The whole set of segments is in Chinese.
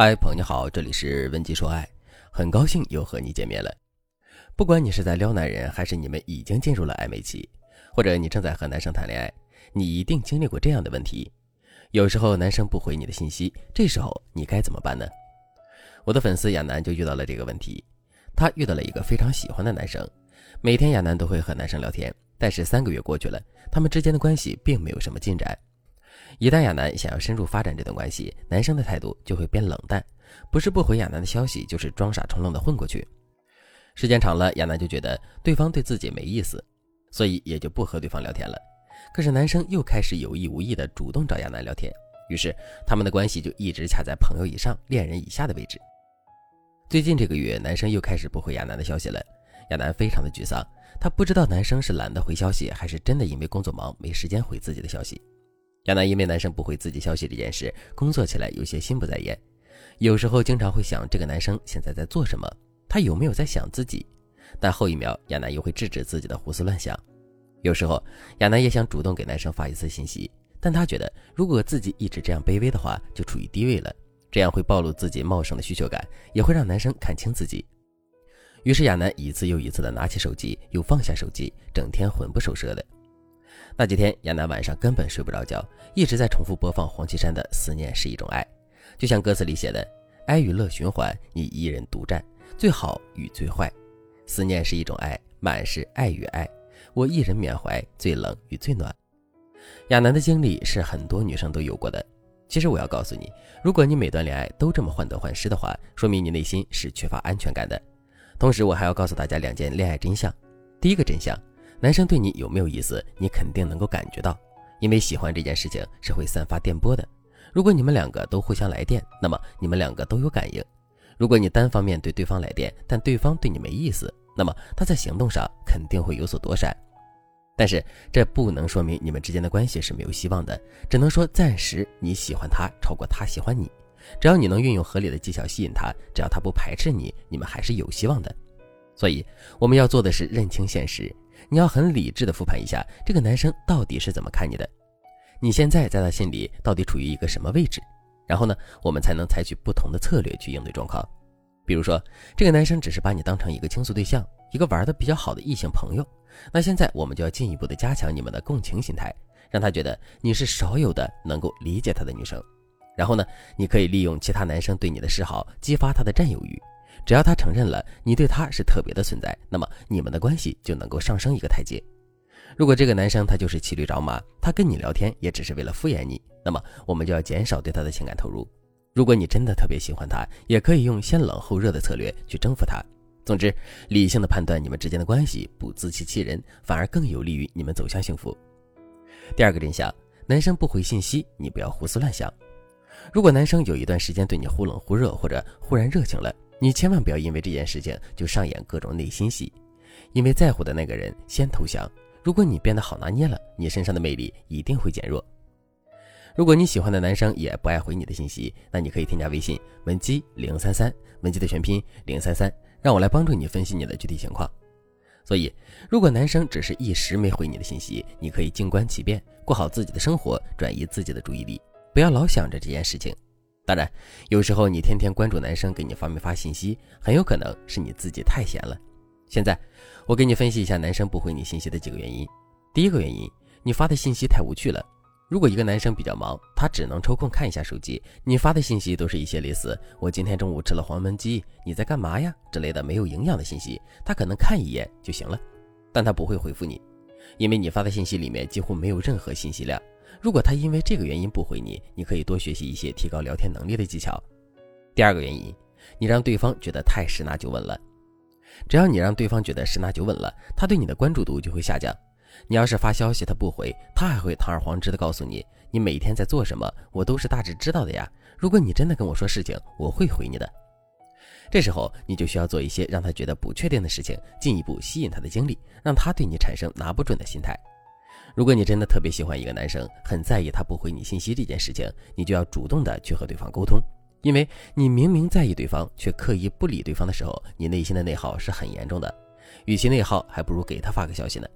嗨，朋友你好，这里是文姬说爱，很高兴又和你见面了。不管你是在撩男人，还是你们已经进入了暧昧期，或者你正在和男生谈恋爱，你一定经历过这样的问题：有时候男生不回你的信息，这时候你该怎么办呢？我的粉丝亚楠就遇到了这个问题，他遇到了一个非常喜欢的男生，每天亚楠都会和男生聊天，但是三个月过去了，他们之间的关系并没有什么进展。一旦亚楠想要深入发展这段关系，男生的态度就会变冷淡，不是不回亚楠的消息，就是装傻充愣的混过去。时间长了，亚楠就觉得对方对自己没意思，所以也就不和对方聊天了。可是男生又开始有意无意的主动找亚楠聊天，于是他们的关系就一直卡在朋友以上、恋人以下的位置。最近这个月，男生又开始不回亚楠的消息了，亚楠非常的沮丧，他不知道男生是懒得回消息，还是真的因为工作忙没时间回自己的消息。亚楠因为男生不回自己消息这件事，工作起来有些心不在焉，有时候经常会想这个男生现在在做什么，他有没有在想自己？但后一秒，亚楠又会制止自己的胡思乱想。有时候，亚楠也想主动给男生发一次信息，但他觉得如果自己一直这样卑微的话，就处于低位了，这样会暴露自己茂盛的需求感，也会让男生看清自己。于是，亚楠一次又一次的拿起手机，又放下手机，整天魂不守舍的。那几天，亚楠晚上根本睡不着觉，一直在重复播放黄绮珊的《思念是一种爱》，就像歌词里写的：“哀与乐循环，你一人独占，最好与最坏。思念是一种爱，满是爱与爱，我一人缅怀，最冷与最暖。”亚楠的经历是很多女生都有过的。其实我要告诉你，如果你每段恋爱都这么患得患失的话，说明你内心是缺乏安全感的。同时，我还要告诉大家两件恋爱真相。第一个真相。男生对你有没有意思，你肯定能够感觉到，因为喜欢这件事情是会散发电波的。如果你们两个都互相来电，那么你们两个都有感应。如果你单方面对对方来电，但对方对你没意思，那么他在行动上肯定会有所躲闪。但是这不能说明你们之间的关系是没有希望的，只能说暂时你喜欢他超过他喜欢你。只要你能运用合理的技巧吸引他，只要他不排斥你，你们还是有希望的。所以我们要做的是认清现实。你要很理智的复盘一下，这个男生到底是怎么看你的？你现在在他心里到底处于一个什么位置？然后呢，我们才能采取不同的策略去应对状况。比如说，这个男生只是把你当成一个倾诉对象，一个玩的比较好的异性朋友。那现在我们就要进一步的加强你们的共情心态，让他觉得你是少有的能够理解他的女生。然后呢，你可以利用其他男生对你的示好，激发他的占有欲。只要他承认了你对他是特别的存在，那么你们的关系就能够上升一个台阶。如果这个男生他就是骑驴找马，他跟你聊天也只是为了敷衍你，那么我们就要减少对他的情感投入。如果你真的特别喜欢他，也可以用先冷后热的策略去征服他。总之，理性的判断你们之间的关系，不自欺欺人，反而更有利于你们走向幸福。第二个真相，男生不回信息，你不要胡思乱想。如果男生有一段时间对你忽冷忽热，或者忽然热情了，你千万不要因为这件事情就上演各种内心戏，因为在乎的那个人先投降。如果你变得好拿捏了，你身上的魅力一定会减弱。如果你喜欢的男生也不爱回你的信息，那你可以添加微信文姬零三三，文姬的全拼零三三，让我来帮助你分析你的具体情况。所以，如果男生只是一时没回你的信息，你可以静观其变，过好自己的生活，转移自己的注意力，不要老想着这件事情。当然，有时候你天天关注男生给你发没发信息，很有可能是你自己太闲了。现在，我给你分析一下男生不回你信息的几个原因。第一个原因，你发的信息太无趣了。如果一个男生比较忙，他只能抽空看一下手机，你发的信息都是一些类似“我今天中午吃了黄焖鸡，你在干嘛呀”之类的没有营养的信息，他可能看一眼就行了，但他不会回复你，因为你发的信息里面几乎没有任何信息量。如果他因为这个原因不回你，你可以多学习一些提高聊天能力的技巧。第二个原因，你让对方觉得太十拿九稳了。只要你让对方觉得十拿九稳了，他对你的关注度就会下降。你要是发消息他不回，他还会堂而皇之的告诉你，你每天在做什么，我都是大致知道的呀。如果你真的跟我说事情，我会回你的。这时候你就需要做一些让他觉得不确定的事情，进一步吸引他的精力，让他对你产生拿不准的心态。如果你真的特别喜欢一个男生，很在意他不回你信息这件事情，你就要主动的去和对方沟通，因为你明明在意对方，却刻意不理对方的时候，你内心的内耗是很严重的。与其内耗，还不如给他发个消息呢。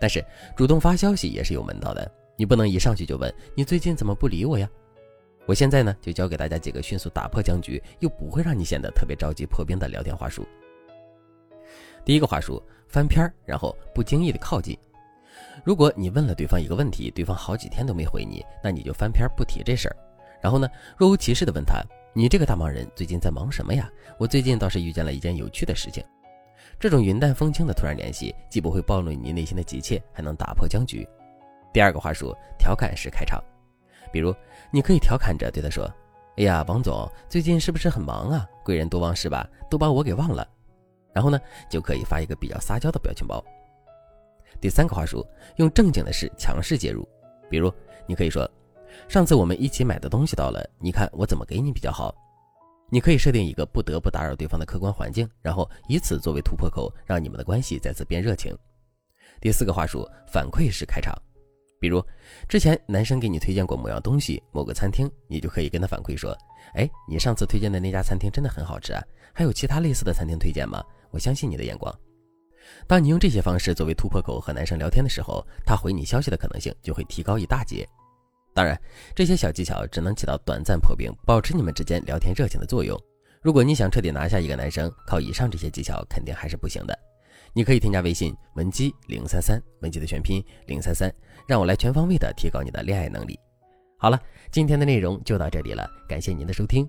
但是主动发消息也是有门道的，你不能一上去就问你最近怎么不理我呀？我现在呢就教给大家几个迅速打破僵局又不会让你显得特别着急破冰的聊天话术。第一个话术：翻篇儿，然后不经意的靠近。如果你问了对方一个问题，对方好几天都没回你，那你就翻篇不提这事儿。然后呢，若无其事的问他：“你这个大忙人最近在忙什么呀？”我最近倒是遇见了一件有趣的事情。这种云淡风轻的突然联系，既不会暴露你内心的急切，还能打破僵局。第二个话术：调侃式开场。比如，你可以调侃着对他说：“哎呀，王总最近是不是很忙啊？贵人多忘事吧？都把我给忘了。”然后呢，就可以发一个比较撒娇的表情包。第三个话术，用正经的事强势介入，比如你可以说：“上次我们一起买的东西到了，你看我怎么给你比较好？”你可以设定一个不得不打扰对方的客观环境，然后以此作为突破口，让你们的关系再次变热情。第四个话术，反馈式开场，比如之前男生给你推荐过某样东西、某个餐厅，你就可以跟他反馈说：“哎，你上次推荐的那家餐厅真的很好吃啊，还有其他类似的餐厅推荐吗？我相信你的眼光。”当你用这些方式作为突破口和男生聊天的时候，他回你消息的可能性就会提高一大截。当然，这些小技巧只能起到短暂破冰、保持你们之间聊天热情的作用。如果你想彻底拿下一个男生，靠以上这些技巧肯定还是不行的。你可以添加微信文姬零三三，文姬的全拼零三三，让我来全方位的提高你的恋爱能力。好了，今天的内容就到这里了，感谢您的收听。